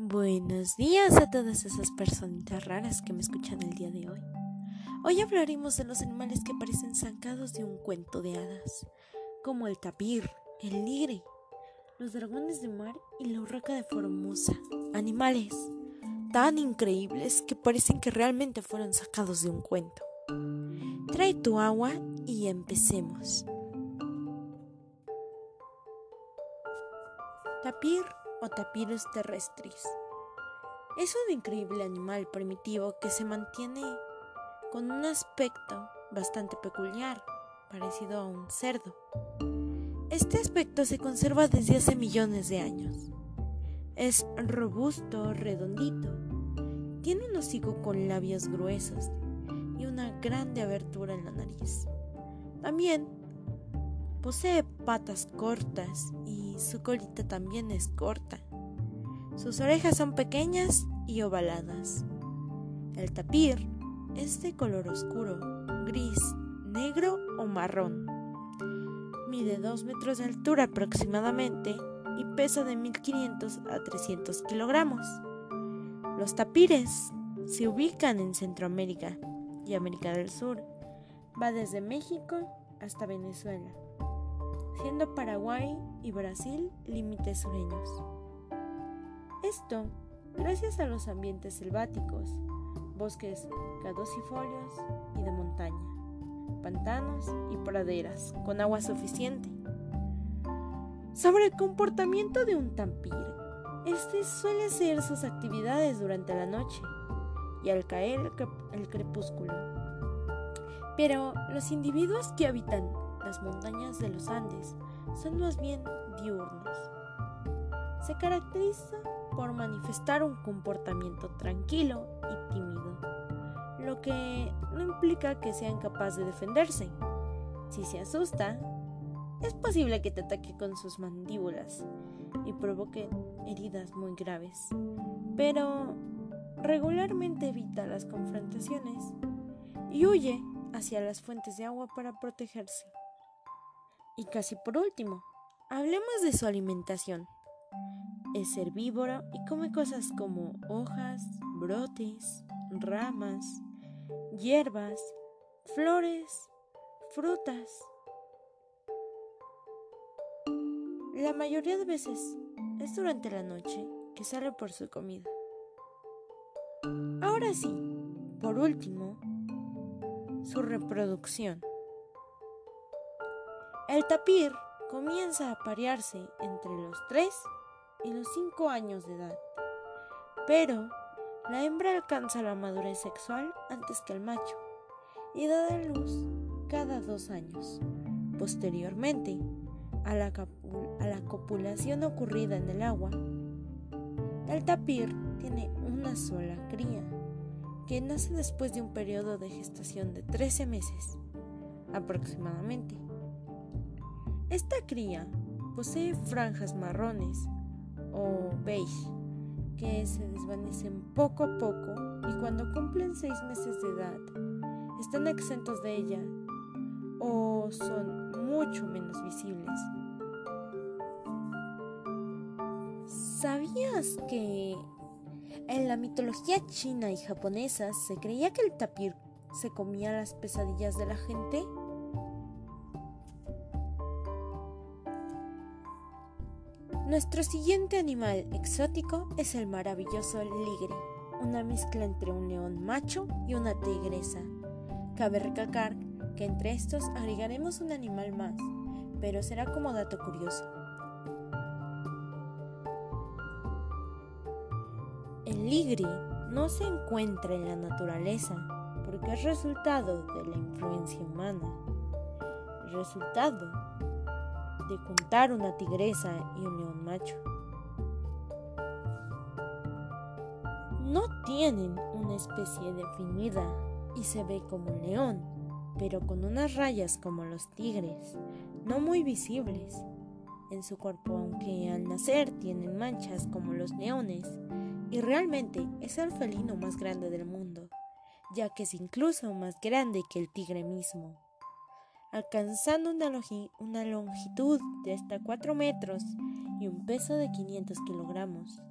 Buenos días a todas esas personitas raras que me escuchan el día de hoy. Hoy hablaremos de los animales que parecen sacados de un cuento de hadas, como el tapir, el ligre, los dragones de mar y la urraca de Formosa. Animales tan increíbles que parecen que realmente fueron sacados de un cuento. Trae tu agua y empecemos. Tapir o Tapirus terrestris. Es un increíble animal primitivo que se mantiene con un aspecto bastante peculiar, parecido a un cerdo. Este aspecto se conserva desde hace millones de años. Es robusto, redondito, tiene un hocico con labios gruesos y una grande abertura en la nariz. También posee patas cortas y su colita también es corta. Sus orejas son pequeñas y ovaladas. El tapir es de color oscuro, gris, negro o marrón. Mide 2 metros de altura aproximadamente y pesa de 1500 a 300 kilogramos. Los tapires se ubican en Centroamérica y América del Sur. Va desde México hasta Venezuela siendo Paraguay y Brasil límites sureños. Esto gracias a los ambientes selváticos, bosques caducifolios y de montaña, pantanos y praderas con agua suficiente. Sobre el comportamiento de un tampir, este suele hacer sus actividades durante la noche y al caer el crepúsculo. Pero los individuos que habitan las montañas de los Andes son más bien diurnos. Se caracteriza por manifestar un comportamiento tranquilo y tímido, lo que no implica que sean capaces de defenderse. Si se asusta, es posible que te ataque con sus mandíbulas y provoque heridas muy graves, pero regularmente evita las confrontaciones y huye hacia las fuentes de agua para protegerse. Y casi por último, hablemos de su alimentación. Es herbívoro y come cosas como hojas, brotes, ramas, hierbas, flores, frutas. La mayoría de veces es durante la noche que sale por su comida. Ahora sí, por último, su reproducción. El tapir comienza a aparearse entre los 3 y los 5 años de edad, pero la hembra alcanza la madurez sexual antes que el macho y da a luz cada dos años. Posteriormente, a la, a la copulación ocurrida en el agua, el tapir tiene una sola cría, que nace después de un periodo de gestación de 13 meses aproximadamente. Esta cría posee franjas marrones o beige que se desvanecen poco a poco y cuando cumplen seis meses de edad están exentos de ella o son mucho menos visibles. ¿Sabías que en la mitología china y japonesa se creía que el tapir se comía las pesadillas de la gente? Nuestro siguiente animal exótico es el maravilloso ligre, una mezcla entre un león macho y una tigresa. Cabe recalcar que entre estos agregaremos un animal más, pero será como dato curioso. El ligre no se encuentra en la naturaleza porque es resultado de la influencia humana. Resultado de juntar una tigresa y un león macho. No tienen una especie definida y se ve como un león, pero con unas rayas como los tigres, no muy visibles en su cuerpo, aunque al nacer tienen manchas como los leones, y realmente es el felino más grande del mundo, ya que es incluso más grande que el tigre mismo alcanzando una, longitud de hasta 4 metros y un peso de 500 kilogramos.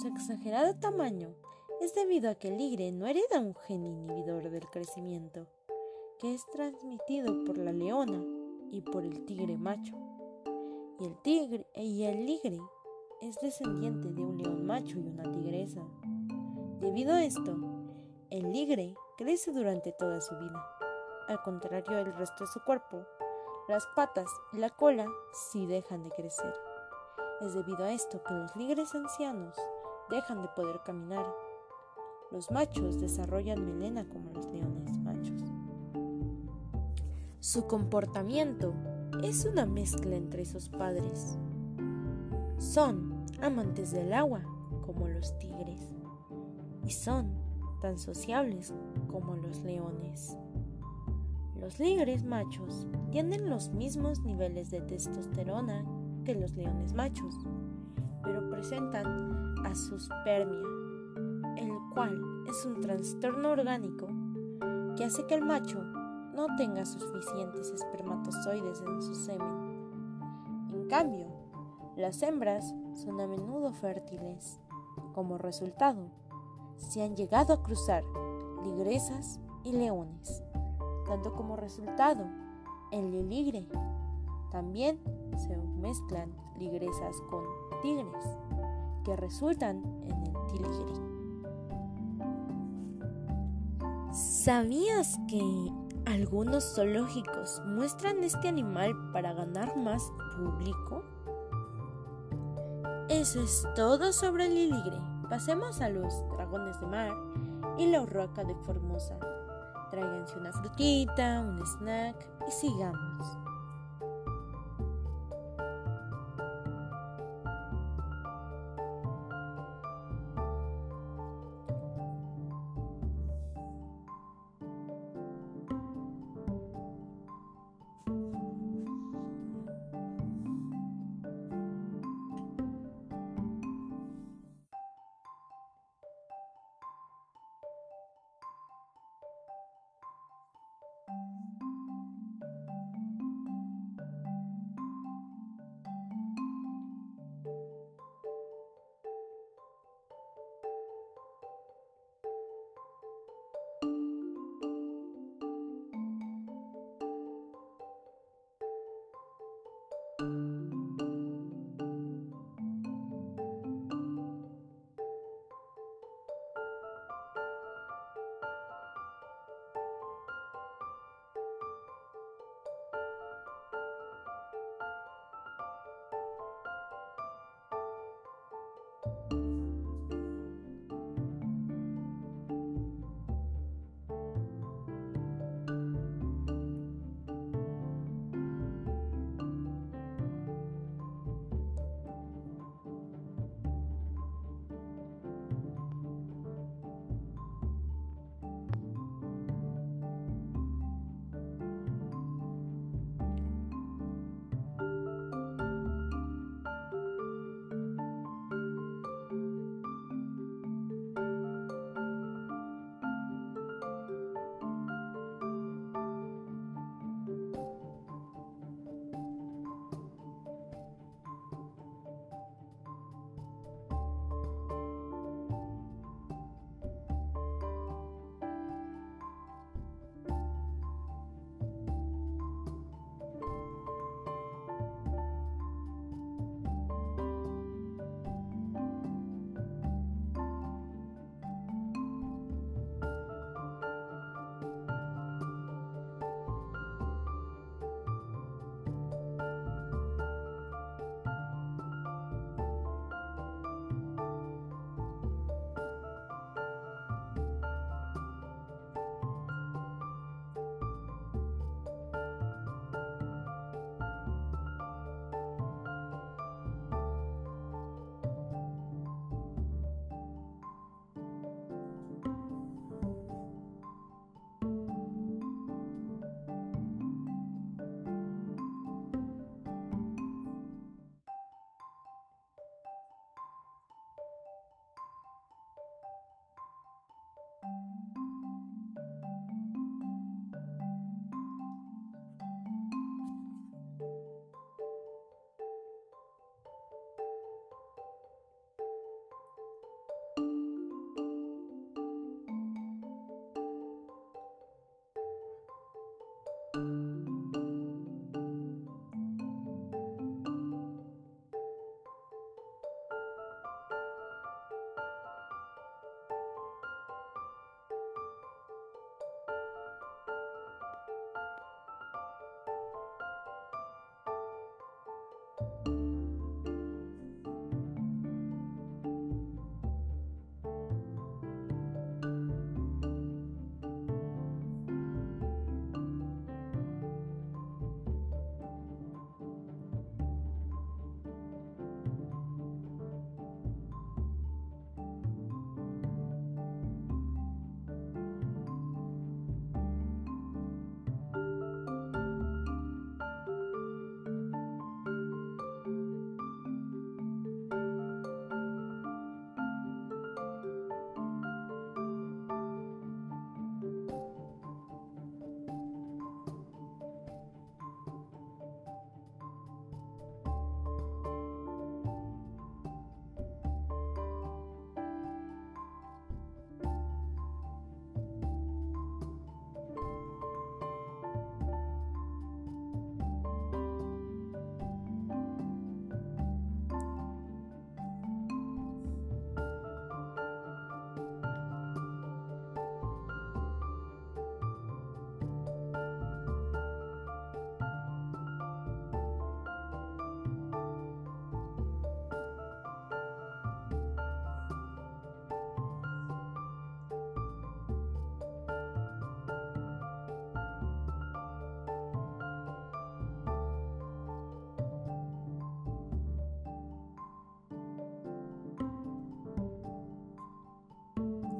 Su exagerado tamaño es debido a que el ligre no hereda un gen inhibidor del crecimiento, que es transmitido por la leona y por el tigre macho. Y el tigre y el ligre es descendiente de un león macho y una tigresa. Debido a esto, el ligre crece durante toda su vida. Al contrario del resto de su cuerpo, las patas y la cola sí dejan de crecer. Es debido a esto que los ligres ancianos dejan de poder caminar. Los machos desarrollan melena como los leones machos. Su comportamiento es una mezcla entre esos padres. Son amantes del agua como los tigres y son tan sociables como los leones. Los ligres machos tienen los mismos niveles de testosterona que los leones machos, pero presentan asuspermia, el cual es un trastorno orgánico que hace que el macho no tenga suficientes espermatozoides en su semen. En cambio, las hembras son a menudo fértiles. Como resultado, se han llegado a cruzar ligresas y leones, dando como resultado el ligre. También se mezclan ligresas con tigres, que resultan en el tiligre. ¿Sabías que algunos zoológicos muestran este animal para ganar más público? Eso es todo sobre el liligre. Pasemos a los dragones de mar y la urraca de Formosa. Tráiganse una frutita, un snack y sigamos.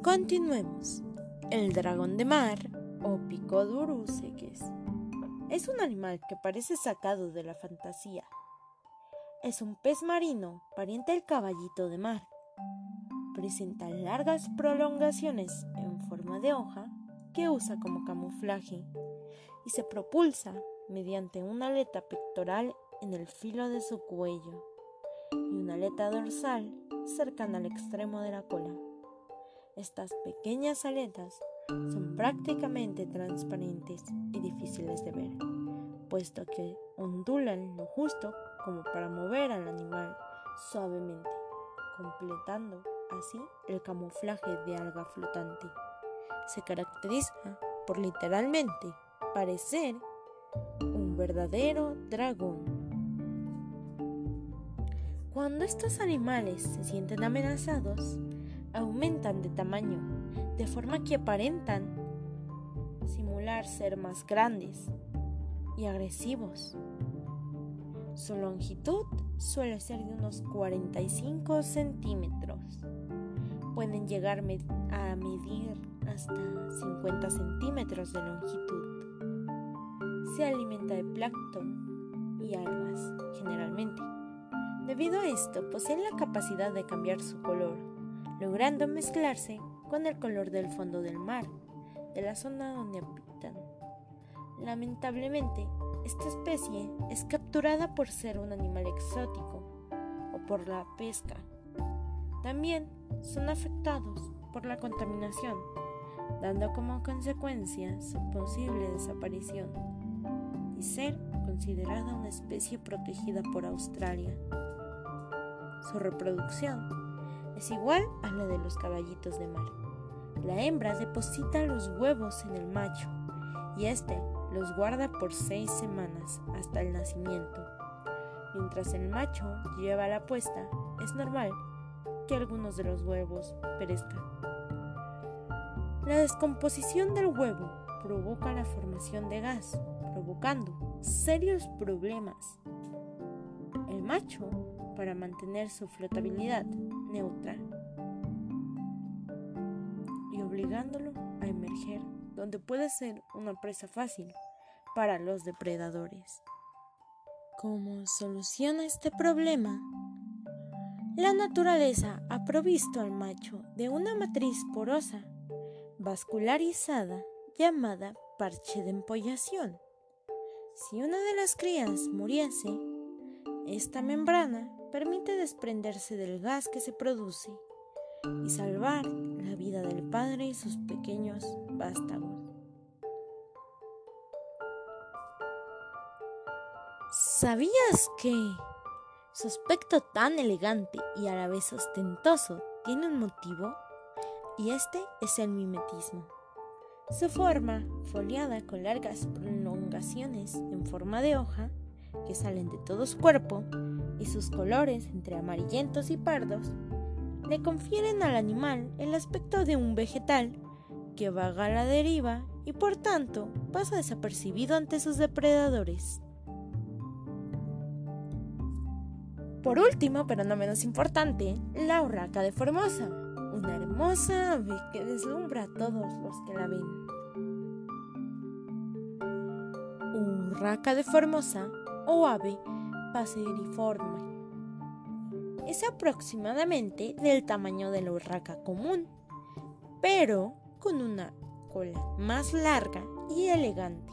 Continuemos. El dragón de mar, o Picodurúseques, es un animal que parece sacado de la fantasía. Es un pez marino, pariente del caballito de mar. Presenta largas prolongaciones en forma de hoja que usa como camuflaje y se propulsa mediante una aleta pectoral en el filo de su cuello y una aleta dorsal cercana al extremo de la cola. Estas pequeñas aletas son prácticamente transparentes y difíciles de ver, puesto que ondulan lo justo como para mover al animal suavemente, completando así el camuflaje de alga flotante. Se caracteriza por literalmente parecer un verdadero dragón. Cuando estos animales se sienten amenazados, aumentan de tamaño, de forma que aparentan simular ser más grandes y agresivos. Su longitud suele ser de unos 45 centímetros. Pueden llegar a medir hasta 50 centímetros de longitud. Se alimenta de plancton y algas, generalmente. Debido a esto, poseen la capacidad de cambiar su color logrando mezclarse con el color del fondo del mar, de la zona donde habitan. Lamentablemente, esta especie es capturada por ser un animal exótico o por la pesca. También son afectados por la contaminación, dando como consecuencia su posible desaparición y ser considerada una especie protegida por Australia. Su reproducción es igual a la de los caballitos de mar. La hembra deposita los huevos en el macho y éste los guarda por seis semanas hasta el nacimiento. Mientras el macho lleva la puesta, es normal que algunos de los huevos perezcan. La descomposición del huevo provoca la formación de gas, provocando serios problemas. El macho, para mantener su flotabilidad, neutra y obligándolo a emerger donde puede ser una presa fácil para los depredadores. ¿Cómo soluciona este problema? La naturaleza ha provisto al macho de una matriz porosa, vascularizada, llamada parche de empollación. Si una de las crías muriese, esta membrana permite desprenderse del gas que se produce y salvar la vida del padre y sus pequeños vástagos. ¿Sabías que su aspecto tan elegante y a la vez ostentoso tiene un motivo? Y este es el mimetismo. Su forma, foliada con largas prolongaciones en forma de hoja, que salen de todo su cuerpo, y sus colores entre amarillentos y pardos le confieren al animal el aspecto de un vegetal que vaga a la deriva y por tanto pasa desapercibido ante sus depredadores. Por último, pero no menos importante, la urraca de Formosa, una hermosa ave que deslumbra a todos los que la ven. Urraca de Formosa o ave paseriforme. Es aproximadamente del tamaño de la urraca común, pero con una cola más larga y elegante.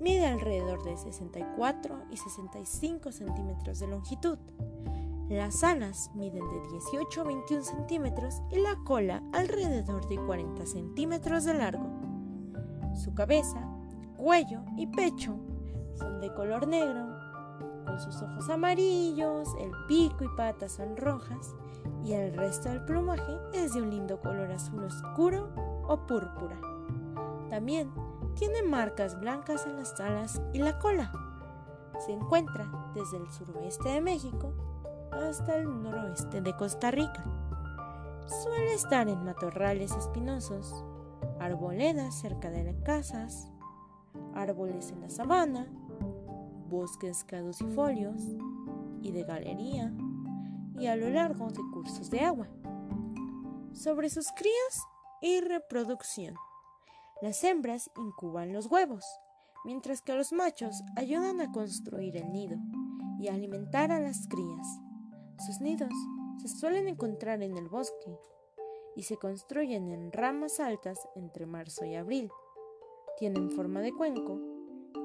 Mide alrededor de 64 y 65 centímetros de longitud. Las alas miden de 18 a 21 centímetros y la cola alrededor de 40 centímetros de largo. Su cabeza, cuello y pecho son de color negro con sus ojos amarillos, el pico y patas son rojas y el resto del plumaje es de un lindo color azul oscuro o púrpura. También tiene marcas blancas en las alas y la cola. Se encuentra desde el suroeste de México hasta el noroeste de Costa Rica. Suele estar en matorrales espinosos, arboledas cerca de casas, árboles en la sabana, bosques caducifolios y de galería y a lo largo de cursos de agua. Sobre sus crías y reproducción. Las hembras incuban los huevos, mientras que los machos ayudan a construir el nido y a alimentar a las crías. Sus nidos se suelen encontrar en el bosque y se construyen en ramas altas entre marzo y abril. Tienen forma de cuenco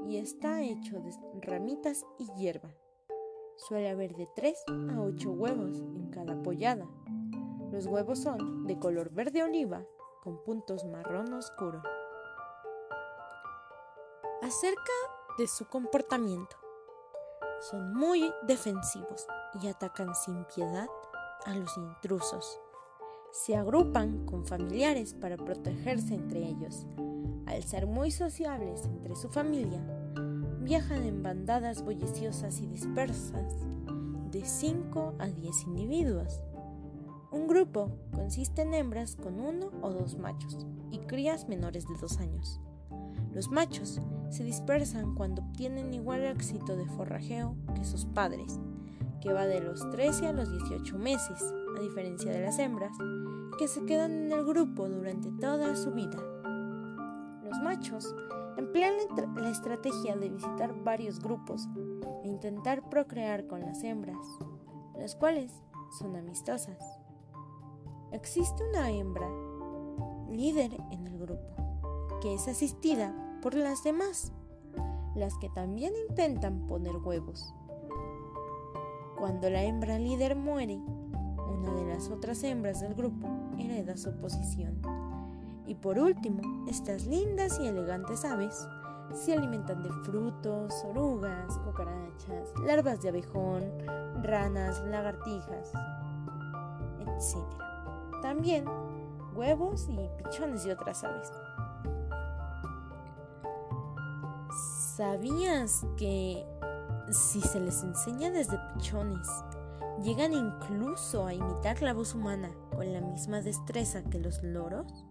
y está hecho de ramitas y hierba. Suele haber de 3 a 8 huevos en cada pollada. Los huevos son de color verde oliva con puntos marrón oscuro. Acerca de su comportamiento. Son muy defensivos y atacan sin piedad a los intrusos. Se agrupan con familiares para protegerse entre ellos. Al ser muy sociables entre su familia, viajan en bandadas bulliciosas y dispersas de 5 a 10 individuos. Un grupo consiste en hembras con uno o dos machos y crías menores de dos años. Los machos se dispersan cuando obtienen igual éxito de forrajeo que sus padres, que va de los 13 a los 18 meses, a diferencia de las hembras, que se quedan en el grupo durante toda su vida. Los machos emplean la estrategia de visitar varios grupos e intentar procrear con las hembras, las cuales son amistosas. Existe una hembra líder en el grupo, que es asistida por las demás, las que también intentan poner huevos. Cuando la hembra líder muere, una de las otras hembras del grupo hereda su posición. Y por último, estas lindas y elegantes aves se alimentan de frutos, orugas, cucarachas, larvas de abejón, ranas, lagartijas, etc. También huevos y pichones de otras aves. ¿Sabías que si se les enseña desde pichones, llegan incluso a imitar la voz humana con la misma destreza que los loros?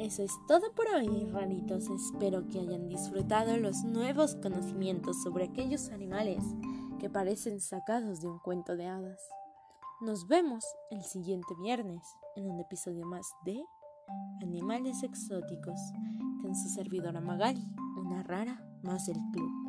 Eso es todo por hoy, ranitos. Espero que hayan disfrutado los nuevos conocimientos sobre aquellos animales que parecen sacados de un cuento de hadas. Nos vemos el siguiente viernes en un episodio más de Animales Exóticos con su servidora Magali, una rara más del club.